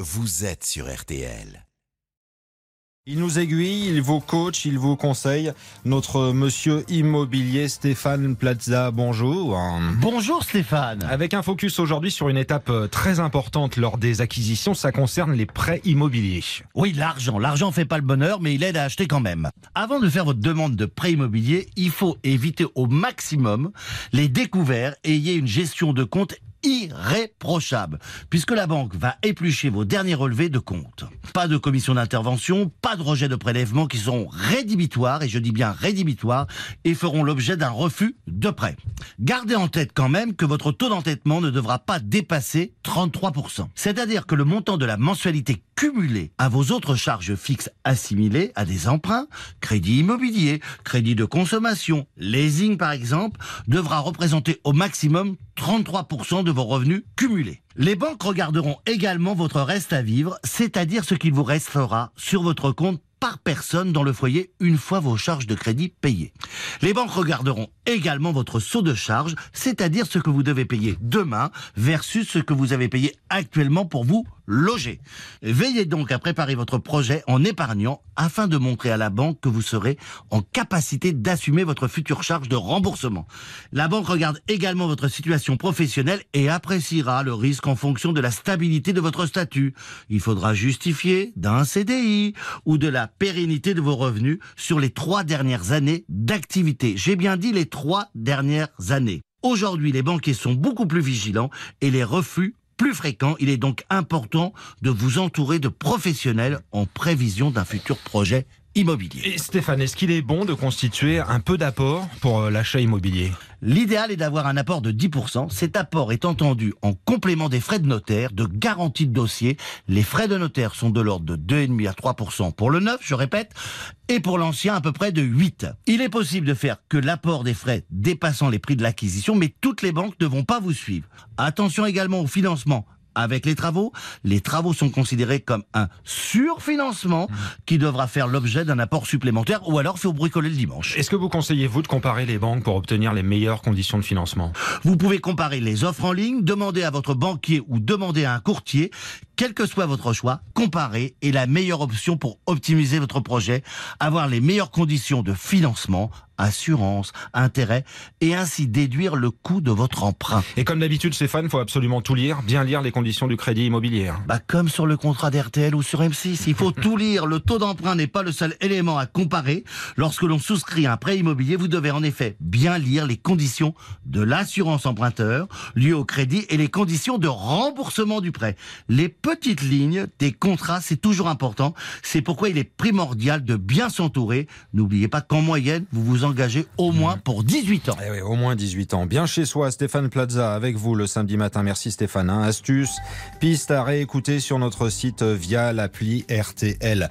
vous êtes sur RTL. Il nous aiguille, il vous coach, il vous conseille. Notre monsieur immobilier Stéphane Plaza, bonjour. Bonjour Stéphane. Avec un focus aujourd'hui sur une étape euh, très importante lors des acquisitions, ça concerne les prêts immobiliers. Oui, l'argent. L'argent fait pas le bonheur, mais il aide à acheter quand même. Avant de faire votre demande de prêt immobilier, il faut éviter au maximum les découverts et ayez une gestion de compte irréprochable, puisque la banque va éplucher vos derniers relevés de compte. Pas de commission d'intervention, pas de rejet de prélèvement qui sont rédhibitoires, et je dis bien rédhibitoires, et feront l'objet d'un refus de prêt. Gardez en tête quand même que votre taux d'entêtement ne devra pas dépasser 33%. C'est-à-dire que le montant de la mensualité cumulée à vos autres charges fixes assimilées à des emprunts, crédit immobilier, crédit de consommation, leasing par exemple, devra représenter au maximum 33% de vos revenus cumulés. Les banques regarderont également votre reste à vivre, c'est-à-dire ce qu'il vous restera sur votre compte par personne dans le foyer une fois vos charges de crédit payées. Les banques regarderont également votre saut de charge, c'est-à-dire ce que vous devez payer demain versus ce que vous avez payé actuellement pour vous loger. Veillez donc à préparer votre projet en épargnant afin de montrer à la banque que vous serez en capacité d'assumer votre future charge de remboursement. La banque regarde également votre situation professionnelle et appréciera le risque en fonction de la stabilité de votre statut. Il faudra justifier d'un CDI ou de la pérennité de vos revenus sur les trois dernières années d'activité. J'ai bien dit les trois dernières années. Aujourd'hui, les banquiers sont beaucoup plus vigilants et les refus plus fréquents. Il est donc important de vous entourer de professionnels en prévision d'un futur projet immobilier. Et Stéphane, est-ce qu'il est bon de constituer un peu d'apport pour euh, l'achat immobilier? L'idéal est d'avoir un apport de 10%. Cet apport est entendu en complément des frais de notaire, de garantie de dossier. Les frais de notaire sont de l'ordre de 2,5 à 3% pour le neuf, je répète, et pour l'ancien à peu près de 8. Il est possible de faire que l'apport des frais dépassant les prix de l'acquisition, mais toutes les banques ne vont pas vous suivre. Attention également au financement avec les travaux. Les travaux sont considérés comme un surfinancement qui devra faire l'objet d'un apport supplémentaire ou alors faut bricoler le dimanche. Est-ce que vous conseillez, vous, de comparer les banques pour obtenir les meilleures conditions de financement? Vous pouvez comparer les offres en ligne, demander à votre banquier ou demander à un courtier, quel que soit votre choix, comparer est la meilleure option pour optimiser votre projet, avoir les meilleures conditions de financement assurance, intérêt, et ainsi déduire le coût de votre emprunt. Et comme d'habitude, Stéphane, il faut absolument tout lire, bien lire les conditions du crédit immobilier. Bah, comme sur le contrat d'RTL ou sur M6, il faut tout lire. Le taux d'emprunt n'est pas le seul élément à comparer. Lorsque l'on souscrit un prêt immobilier, vous devez en effet bien lire les conditions de l'assurance emprunteur, liées au crédit et les conditions de remboursement du prêt. Les petites lignes des c'est toujours important. C'est pourquoi il est primordial de bien s'entourer. N'oubliez pas qu'en moyenne, vous vous engagez au moins pour 18 ans. Eh oui, au moins 18 ans. Bien chez soi, Stéphane Plaza avec vous le samedi matin. Merci Stéphane. Hein. Astuces, pistes à réécouter sur notre site via l'appli RTL.